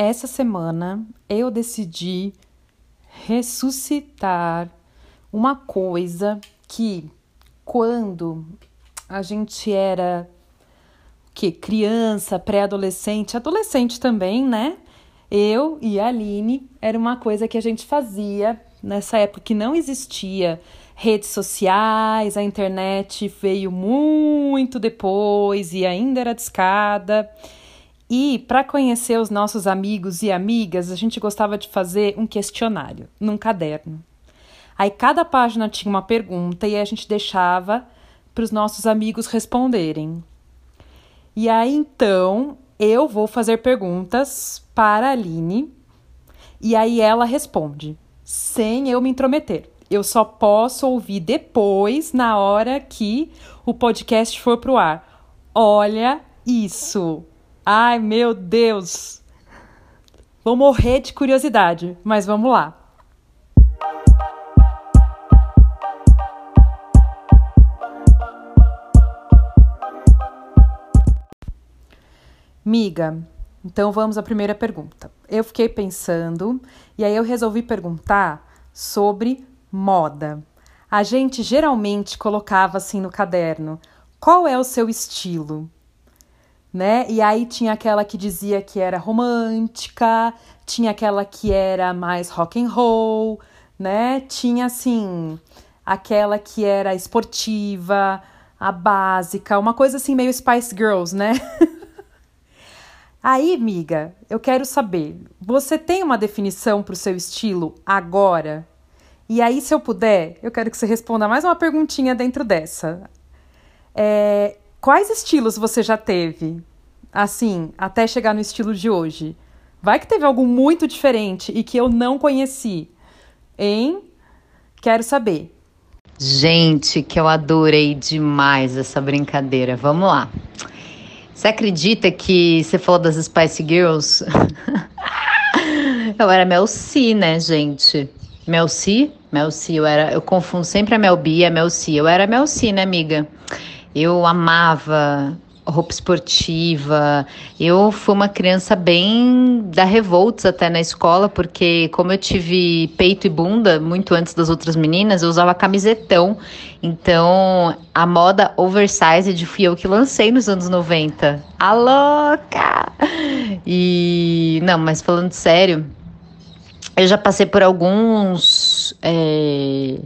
essa semana eu decidi ressuscitar uma coisa que quando a gente era que criança, pré-adolescente, adolescente também, né? Eu e a Aline era uma coisa que a gente fazia nessa época que não existia redes sociais, a internet veio muito depois e ainda era discada. E para conhecer os nossos amigos e amigas, a gente gostava de fazer um questionário num caderno. Aí cada página tinha uma pergunta e a gente deixava para os nossos amigos responderem. E aí então eu vou fazer perguntas para a Aline e aí ela responde, sem eu me intrometer. Eu só posso ouvir depois, na hora que o podcast for pro ar. Olha isso! Ai, meu Deus! Vou morrer de curiosidade, mas vamos lá. Miga, então vamos à primeira pergunta. Eu fiquei pensando e aí eu resolvi perguntar sobre moda. A gente geralmente colocava assim no caderno: qual é o seu estilo? Né? E aí tinha aquela que dizia que era romântica, tinha aquela que era mais rock and roll, né? Tinha assim aquela que era esportiva, a básica, uma coisa assim meio Spice Girls, né? aí, miga, eu quero saber, você tem uma definição para o seu estilo agora? E aí, se eu puder, eu quero que você responda mais uma perguntinha dentro dessa. É, Quais estilos você já teve? Assim, até chegar no estilo de hoje. Vai que teve algo muito diferente e que eu não conheci. Hein? Quero saber. Gente, que eu adorei demais essa brincadeira. Vamos lá. Você acredita que você falou das Spice Girls? eu era Mel C, né, gente? Mel C? Mel C, eu era. Eu confundo sempre a Mel B e a Mel C. Eu era Mel C, né, amiga? Eu amava roupa esportiva. Eu fui uma criança bem da revoltos até na escola, porque como eu tive peito e bunda muito antes das outras meninas, eu usava camisetão. Então, a moda oversized fui eu que lancei nos anos 90. A louca! E não, mas falando sério, eu já passei por alguns é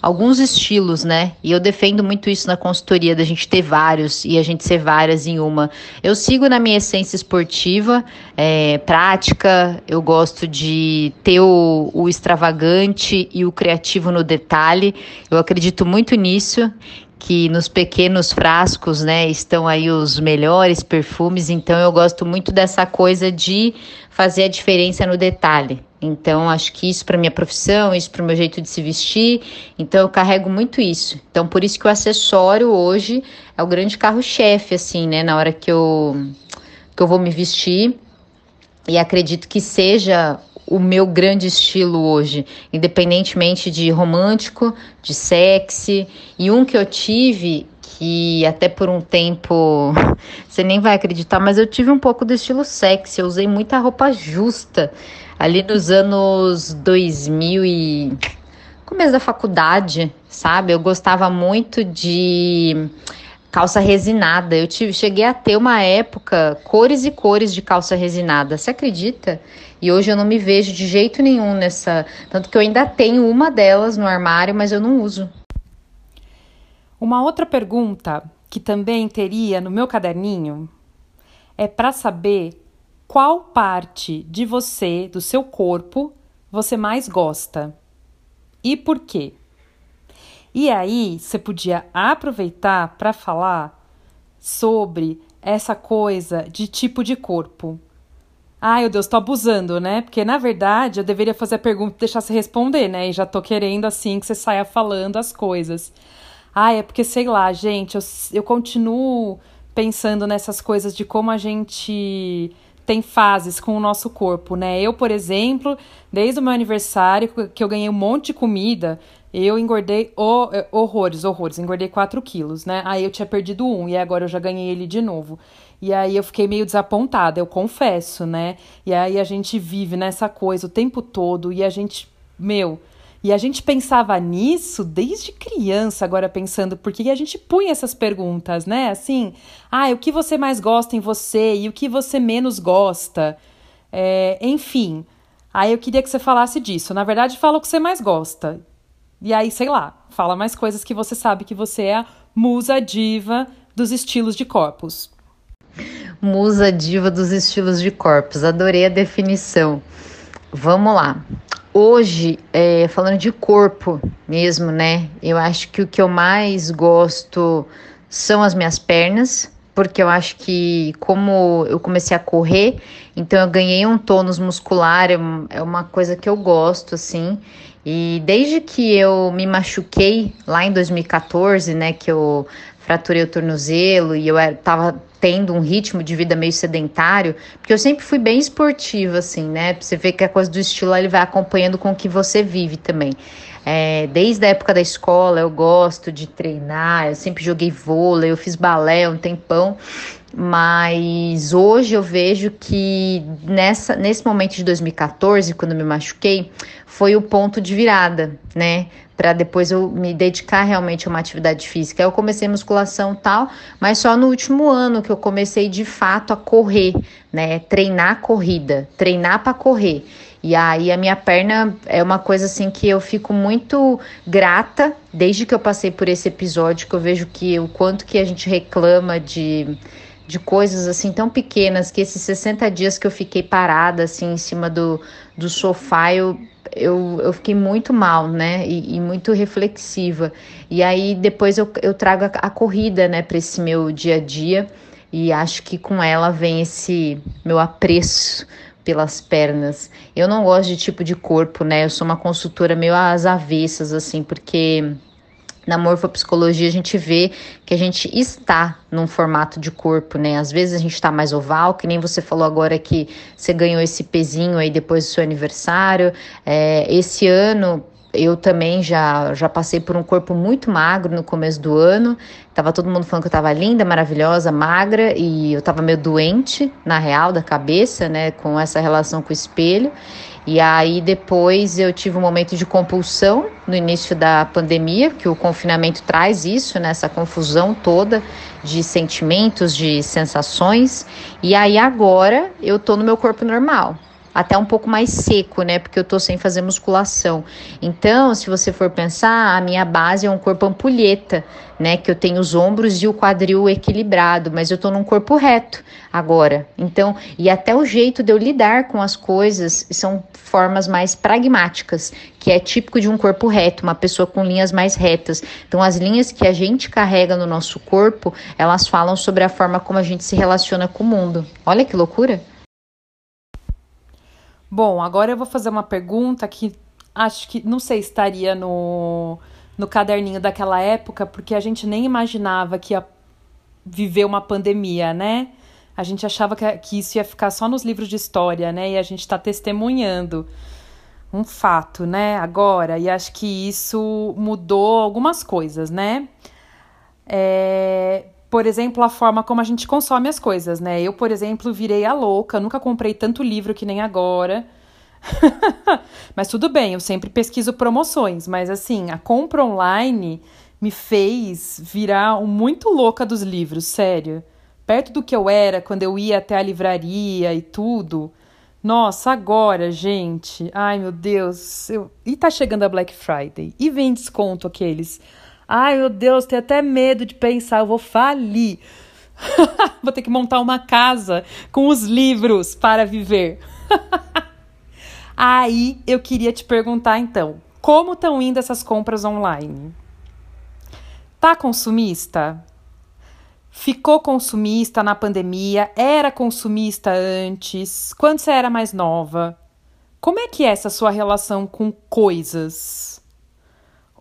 alguns estilos, né? E eu defendo muito isso na consultoria, da gente ter vários e a gente ser várias em uma. Eu sigo na minha essência esportiva, é, prática, eu gosto de ter o, o extravagante e o criativo no detalhe. Eu acredito muito nisso que nos pequenos frascos, né, estão aí os melhores perfumes, então eu gosto muito dessa coisa de fazer a diferença no detalhe. Então, acho que isso para minha profissão, isso para o meu jeito de se vestir, então eu carrego muito isso. Então, por isso que o acessório hoje é o grande carro-chefe, assim, né, na hora que eu, que eu vou me vestir. E acredito que seja o meu grande estilo hoje, independentemente de romântico, de sexy. E um que eu tive, que até por um tempo você nem vai acreditar, mas eu tive um pouco do estilo sexy. Eu usei muita roupa justa ali nos anos 2000 e começo da faculdade, sabe? Eu gostava muito de calça resinada. Eu tive, cheguei a ter uma época cores e cores de calça resinada. Você acredita? E hoje eu não me vejo de jeito nenhum nessa, tanto que eu ainda tenho uma delas no armário, mas eu não uso. Uma outra pergunta que também teria no meu caderninho é para saber qual parte de você, do seu corpo, você mais gosta e por quê? E aí, você podia aproveitar para falar sobre essa coisa de tipo de corpo. Ai, meu Deus, tô abusando, né? Porque na verdade eu deveria fazer a pergunta e deixar você responder, né? E já tô querendo assim que você saia falando as coisas. Ai, é porque sei lá, gente, eu, eu continuo pensando nessas coisas de como a gente tem fases com o nosso corpo, né? Eu, por exemplo, desde o meu aniversário, que eu ganhei um monte de comida, Eu engordei oh, horrores, horrores. Engordei 4 quilos, né? Aí eu tinha perdido um e agora eu já ganhei ele de novo. E aí eu fiquei meio desapontada, eu confesso, né? E aí a gente vive nessa coisa o tempo todo e a gente, meu, e a gente pensava nisso desde criança, agora pensando, porque a gente punha essas perguntas, né? Assim, ah, o que você mais gosta em você e o que você menos gosta? É, enfim, aí eu queria que você falasse disso. Na verdade, fala o que você mais gosta. E aí, sei lá, fala mais coisas que você sabe que você é a musa diva dos estilos de corpos. Musa diva dos estilos de corpos, adorei a definição. Vamos lá. Hoje, é, falando de corpo mesmo, né? Eu acho que o que eu mais gosto são as minhas pernas, porque eu acho que como eu comecei a correr, então eu ganhei um tônus muscular, é, é uma coisa que eu gosto, assim. E desde que eu me machuquei lá em 2014, né, que eu fraturei o tornozelo e eu estava tendo um ritmo de vida meio sedentário, porque eu sempre fui bem esportiva, assim, né? Você vê que a coisa do estilo ele vai acompanhando com o que você vive também. É, desde a época da escola eu gosto de treinar, eu sempre joguei vôlei, eu fiz balé um tempão, mas hoje eu vejo que nessa, nesse momento de 2014, quando me machuquei, foi o ponto de virada, né? Para depois eu me dedicar realmente a uma atividade física. Eu comecei musculação tal, mas só no último ano que eu comecei de fato a correr, né? Treinar corrida, treinar para correr. E aí a minha perna é uma coisa assim que eu fico muito grata desde que eu passei por esse episódio, que eu vejo que o quanto que a gente reclama de de coisas assim tão pequenas que esses 60 dias que eu fiquei parada assim em cima do, do sofá, eu, eu, eu fiquei muito mal, né? E, e muito reflexiva. E aí depois eu, eu trago a, a corrida, né, para esse meu dia a dia. E acho que com ela vem esse meu apreço pelas pernas. Eu não gosto de tipo de corpo, né? Eu sou uma consultora meio às avessas, assim, porque na morfopsicologia a gente vê que a gente está num formato de corpo, né? Às vezes a gente está mais oval, que nem você falou agora que você ganhou esse pezinho aí depois do seu aniversário. É, esse ano eu também já, já passei por um corpo muito magro no começo do ano. Tava todo mundo falando que eu tava linda, maravilhosa, magra e eu tava meio doente, na real, da cabeça, né, com essa relação com o espelho. E aí depois eu tive um momento de compulsão no início da pandemia, que o confinamento traz isso, né, essa confusão toda de sentimentos, de sensações. E aí agora eu tô no meu corpo normal até um pouco mais seco, né? Porque eu tô sem fazer musculação. Então, se você for pensar, a minha base é um corpo ampulheta, né? Que eu tenho os ombros e o quadril equilibrado, mas eu tô num corpo reto agora. Então, e até o jeito de eu lidar com as coisas são formas mais pragmáticas, que é típico de um corpo reto, uma pessoa com linhas mais retas. Então, as linhas que a gente carrega no nosso corpo, elas falam sobre a forma como a gente se relaciona com o mundo. Olha que loucura! Bom, agora eu vou fazer uma pergunta que acho que não sei estaria no, no caderninho daquela época, porque a gente nem imaginava que ia viver uma pandemia, né? A gente achava que, que isso ia ficar só nos livros de história, né? E a gente está testemunhando um fato, né? Agora, e acho que isso mudou algumas coisas, né? É, por exemplo, a forma como a gente consome as coisas, né? Eu, por exemplo, virei a louca, nunca comprei tanto livro que nem agora. mas tudo bem, eu sempre pesquiso promoções, mas assim, a compra online me fez virar muito louca dos livros, sério. Perto do que eu era quando eu ia até a livraria e tudo. Nossa, agora, gente. Ai, meu Deus. Eu... E tá chegando a Black Friday. E vem desconto aqueles Ai, meu Deus, tenho até medo de pensar, eu vou falir. vou ter que montar uma casa com os livros para viver. Aí eu queria te perguntar então, como estão indo essas compras online? Tá consumista? Ficou consumista na pandemia? Era consumista antes? Quando você era mais nova? Como é que é essa sua relação com coisas?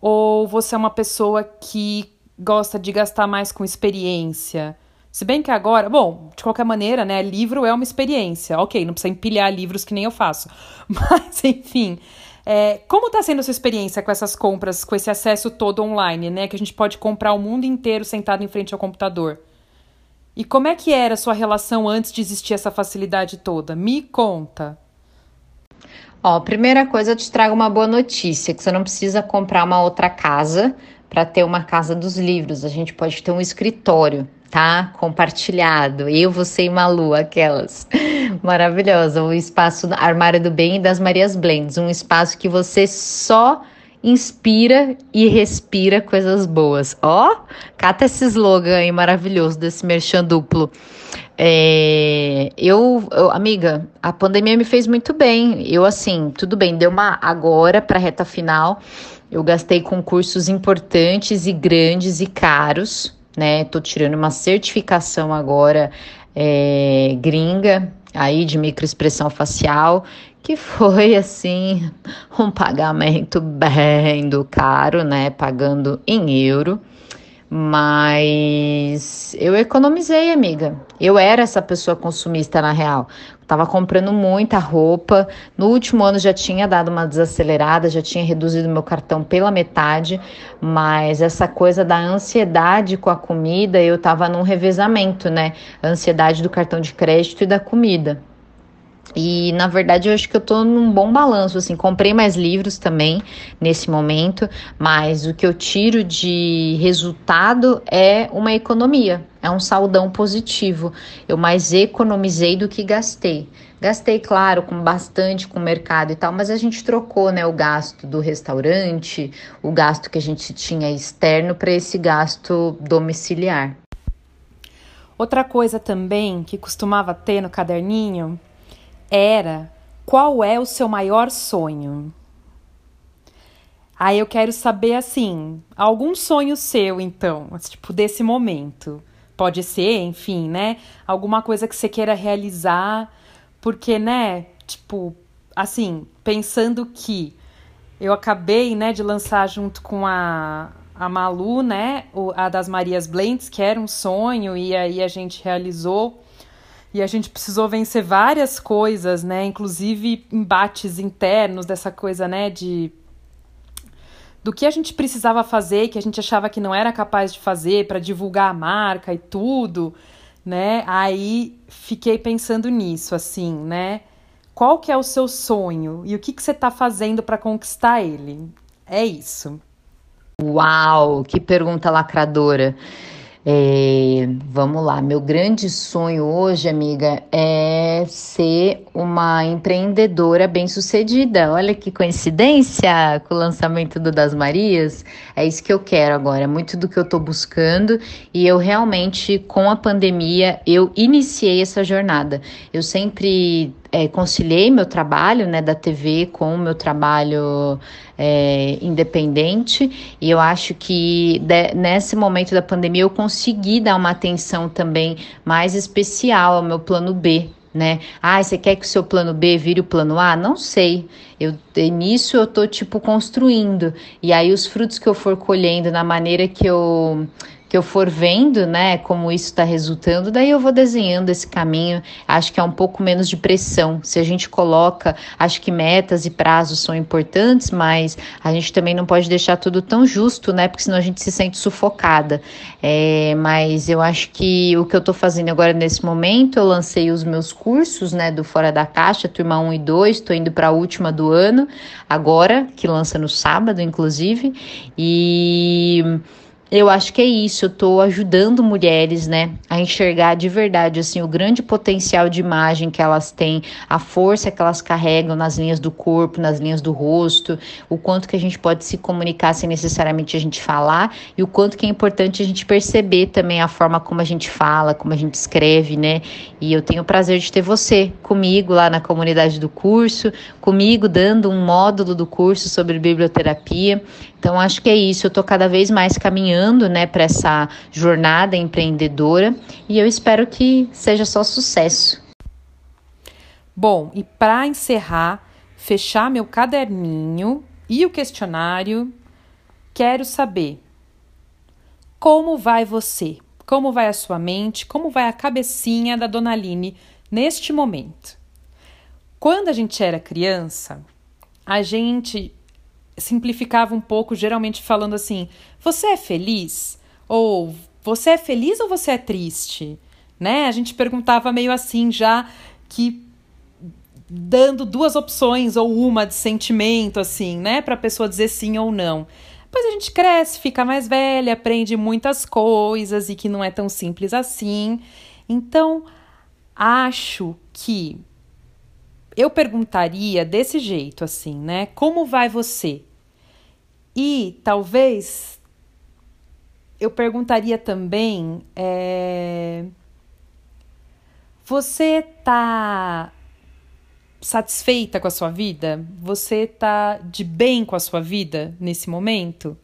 Ou você é uma pessoa que gosta de gastar mais com experiência? Se bem que agora, bom, de qualquer maneira, né, livro é uma experiência. Ok, não precisa empilhar livros que nem eu faço. Mas, enfim, É, como está sendo a sua experiência com essas compras, com esse acesso todo online, né? Que a gente pode comprar o mundo inteiro sentado em frente ao computador. E como é que era a sua relação antes de existir essa facilidade toda? Me conta. Ó, primeira coisa, eu te trago uma boa notícia, que você não precisa comprar uma outra casa para ter uma casa dos livros. A gente pode ter um escritório, tá? Compartilhado. Eu, você e Malu, aquelas. Maravilhosa. O espaço Armário do Bem e das Marias Blends. Um espaço que você só inspira e respira coisas boas. Ó, cata esse slogan aí maravilhoso desse merchan duplo. É, eu, eu, amiga, a pandemia me fez muito bem. Eu, assim, tudo bem, deu uma agora para reta final. Eu gastei com cursos importantes e grandes e caros, né? Tô tirando uma certificação agora é, gringa aí de microexpressão facial que foi assim um pagamento bem do caro, né? Pagando em euro. Mas eu economizei, amiga. Eu era essa pessoa consumista na real. Tava comprando muita roupa. No último ano já tinha dado uma desacelerada, já tinha reduzido meu cartão pela metade, mas essa coisa da ansiedade com a comida, eu tava num revezamento, né? A ansiedade do cartão de crédito e da comida. E na verdade eu acho que eu tô num bom balanço, assim, comprei mais livros também nesse momento, mas o que eu tiro de resultado é uma economia, é um saldão positivo. Eu mais economizei do que gastei. Gastei, claro, com bastante com o mercado e tal, mas a gente trocou, né, o gasto do restaurante, o gasto que a gente tinha externo para esse gasto domiciliar. Outra coisa também que costumava ter no caderninho era qual é o seu maior sonho? Aí eu quero saber assim, algum sonho seu então, tipo desse momento. Pode ser, enfim, né? Alguma coisa que você queira realizar, porque, né, tipo, assim, pensando que eu acabei, né, de lançar junto com a, a Malu, né, a das Marias Blends, que era um sonho, e aí a gente realizou e a gente precisou vencer várias coisas, né? Inclusive embates internos dessa coisa, né? De do que a gente precisava fazer, que a gente achava que não era capaz de fazer para divulgar a marca e tudo, né? Aí fiquei pensando nisso, assim, né? Qual que é o seu sonho e o que, que você está fazendo para conquistar ele? É isso. Uau, que pergunta lacradora. É, vamos lá, meu grande sonho hoje, amiga, é ser uma empreendedora bem-sucedida. Olha que coincidência com o lançamento do Das Marias. É isso que eu quero agora, é muito do que eu tô buscando e eu realmente, com a pandemia, eu iniciei essa jornada. Eu sempre é, conciliei meu trabalho né, da TV com o meu trabalho é, independente e eu acho que de, nesse momento da pandemia eu consegui dar uma atenção também mais especial ao meu plano B. Né? Ah, você quer que o seu plano B vire o plano A? Não sei. Eu nisso eu tô tipo construindo. E aí os frutos que eu for colhendo na maneira que eu que eu for vendo, né, como isso está resultando, daí eu vou desenhando esse caminho. Acho que é um pouco menos de pressão. Se a gente coloca, acho que metas e prazos são importantes, mas a gente também não pode deixar tudo tão justo, né, porque senão a gente se sente sufocada. É, mas eu acho que o que eu estou fazendo agora nesse momento, eu lancei os meus cursos, né, do Fora da Caixa, turma 1 e 2, estou indo para a última do ano, agora, que lança no sábado, inclusive, e eu acho que é isso, eu estou ajudando mulheres, né, a enxergar de verdade, assim, o grande potencial de imagem que elas têm, a força que elas carregam nas linhas do corpo, nas linhas do rosto, o quanto que a gente pode se comunicar sem necessariamente a gente falar e o quanto que é importante a gente perceber também a forma como a gente fala, como a gente escreve, né, e eu tenho o prazer de ter você comigo lá na comunidade do curso, comigo dando um módulo do curso sobre biblioterapia, então acho que é isso, eu estou cada vez mais caminhando, né, para essa jornada empreendedora e eu espero que seja só sucesso. Bom, e para encerrar, fechar meu caderninho e o questionário, quero saber como vai você? Como vai a sua mente? Como vai a cabecinha da Dona Aline neste momento? Quando a gente era criança, a gente simplificava um pouco, geralmente falando assim: você é feliz? Ou você é feliz ou você é triste? Né? A gente perguntava meio assim, já que dando duas opções ou uma de sentimento, assim, né? Para a pessoa dizer sim ou não. Depois a gente cresce, fica mais velha, aprende muitas coisas e que não é tão simples assim. Então, acho que eu perguntaria desse jeito, assim, né? Como vai você? E talvez eu perguntaria também: é, você tá satisfeita com a sua vida? Você tá de bem com a sua vida nesse momento?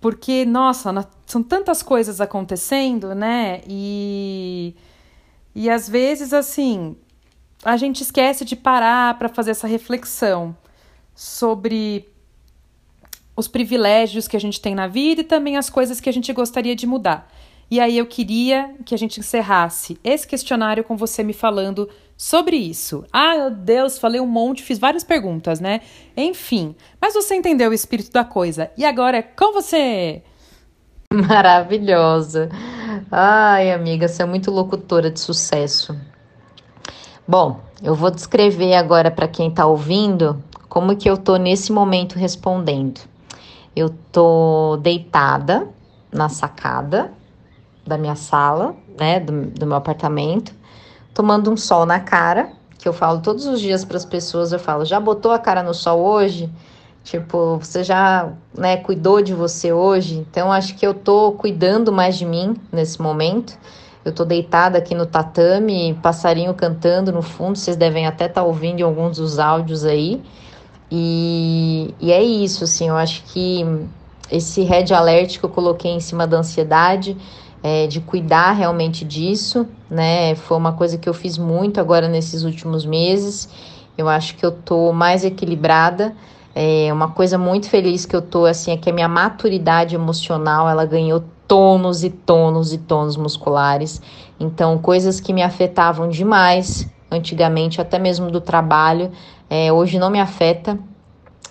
Porque, nossa, são tantas coisas acontecendo, né? E, e às vezes, assim, a gente esquece de parar para fazer essa reflexão sobre os privilégios que a gente tem na vida e também as coisas que a gente gostaria de mudar. E aí eu queria que a gente encerrasse esse questionário com você me falando sobre isso. Ah, meu Deus, falei um monte, fiz várias perguntas, né? Enfim, mas você entendeu o espírito da coisa. E agora é com você. Maravilhosa. Ai, amiga, você é muito locutora de sucesso. Bom, eu vou descrever agora para quem está ouvindo como que eu tô nesse momento respondendo. Eu tô deitada na sacada da minha sala, né, do, do meu apartamento, tomando um sol na cara, que eu falo todos os dias para as pessoas, eu falo, já botou a cara no sol hoje? Tipo, você já, né, cuidou de você hoje? Então acho que eu tô cuidando mais de mim nesse momento. Eu tô deitada aqui no tatame, passarinho cantando no fundo, vocês devem até estar tá ouvindo em alguns dos áudios aí. E, e é isso, assim, eu acho que esse red alert que eu coloquei em cima da ansiedade, é, de cuidar realmente disso, né? Foi uma coisa que eu fiz muito agora nesses últimos meses. Eu acho que eu tô mais equilibrada. É uma coisa muito feliz que eu tô assim é que a minha maturidade emocional ela ganhou tônus e tônus e tônus musculares. Então, coisas que me afetavam demais antigamente, até mesmo do trabalho, é, hoje não me afeta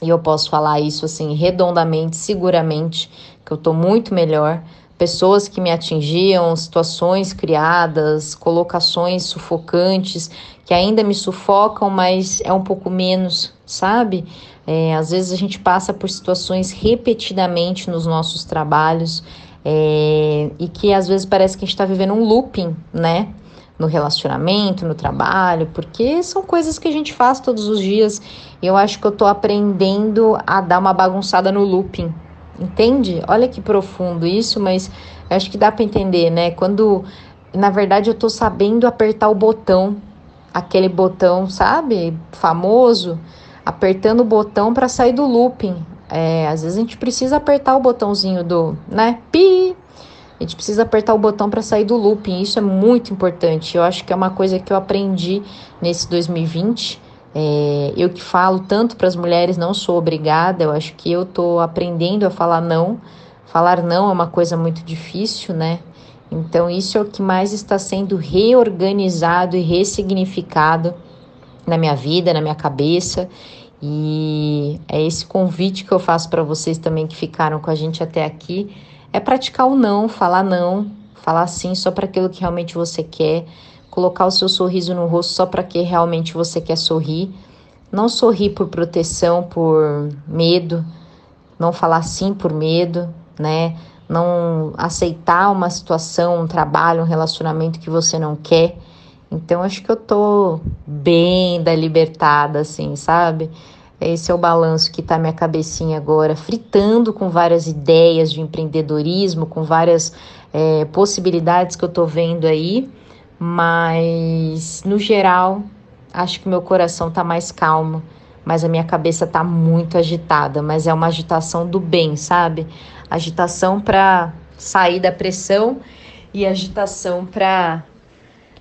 e eu posso falar isso assim redondamente, seguramente, que eu tô muito melhor. Pessoas que me atingiam, situações criadas, colocações sufocantes que ainda me sufocam, mas é um pouco menos, sabe? É, às vezes a gente passa por situações repetidamente nos nossos trabalhos é, e que às vezes parece que a gente está vivendo um looping, né? No relacionamento, no trabalho, porque são coisas que a gente faz todos os dias. Eu acho que eu tô aprendendo a dar uma bagunçada no looping. Entende? Olha que profundo isso, mas acho que dá para entender, né? Quando na verdade eu tô sabendo apertar o botão, aquele botão, sabe? Famoso, apertando o botão para sair do looping. É, às vezes a gente precisa apertar o botãozinho do, né? Pi, a gente precisa apertar o botão para sair do looping. Isso é muito importante. Eu acho que é uma coisa que eu aprendi nesse 2020. É, eu que falo tanto para as mulheres, não sou obrigada. Eu acho que eu tô aprendendo a falar não. Falar não é uma coisa muito difícil, né? Então, isso é o que mais está sendo reorganizado e ressignificado na minha vida, na minha cabeça. E é esse convite que eu faço para vocês também que ficaram com a gente até aqui é praticar o não, falar não, falar sim só para aquilo que realmente você quer, colocar o seu sorriso no rosto só para que realmente você quer sorrir. Não sorrir por proteção, por medo, não falar sim por medo, né? Não aceitar uma situação, um trabalho, um relacionamento que você não quer. Então acho que eu tô bem da libertada assim, sabe? Esse é o balanço que está minha cabecinha agora, fritando com várias ideias de empreendedorismo, com várias é, possibilidades que eu estou vendo aí, mas no geral, acho que meu coração está mais calmo, mas a minha cabeça está muito agitada, mas é uma agitação do bem, sabe? Agitação para sair da pressão e agitação para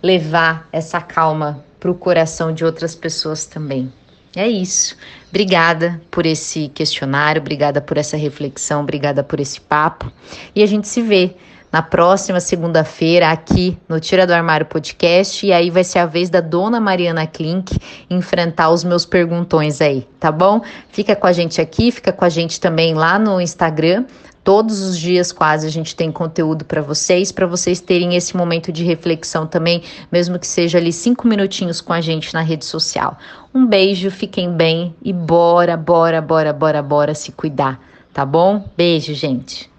levar essa calma para o coração de outras pessoas também. É isso. Obrigada por esse questionário, obrigada por essa reflexão, obrigada por esse papo. E a gente se vê na próxima segunda-feira aqui no Tira do Armário Podcast. E aí vai ser a vez da dona Mariana Klink enfrentar os meus perguntões aí, tá bom? Fica com a gente aqui, fica com a gente também lá no Instagram. Todos os dias, quase, a gente tem conteúdo para vocês, para vocês terem esse momento de reflexão também, mesmo que seja ali cinco minutinhos com a gente na rede social. Um beijo, fiquem bem e bora, bora, bora, bora, bora se cuidar, tá bom? Beijo, gente.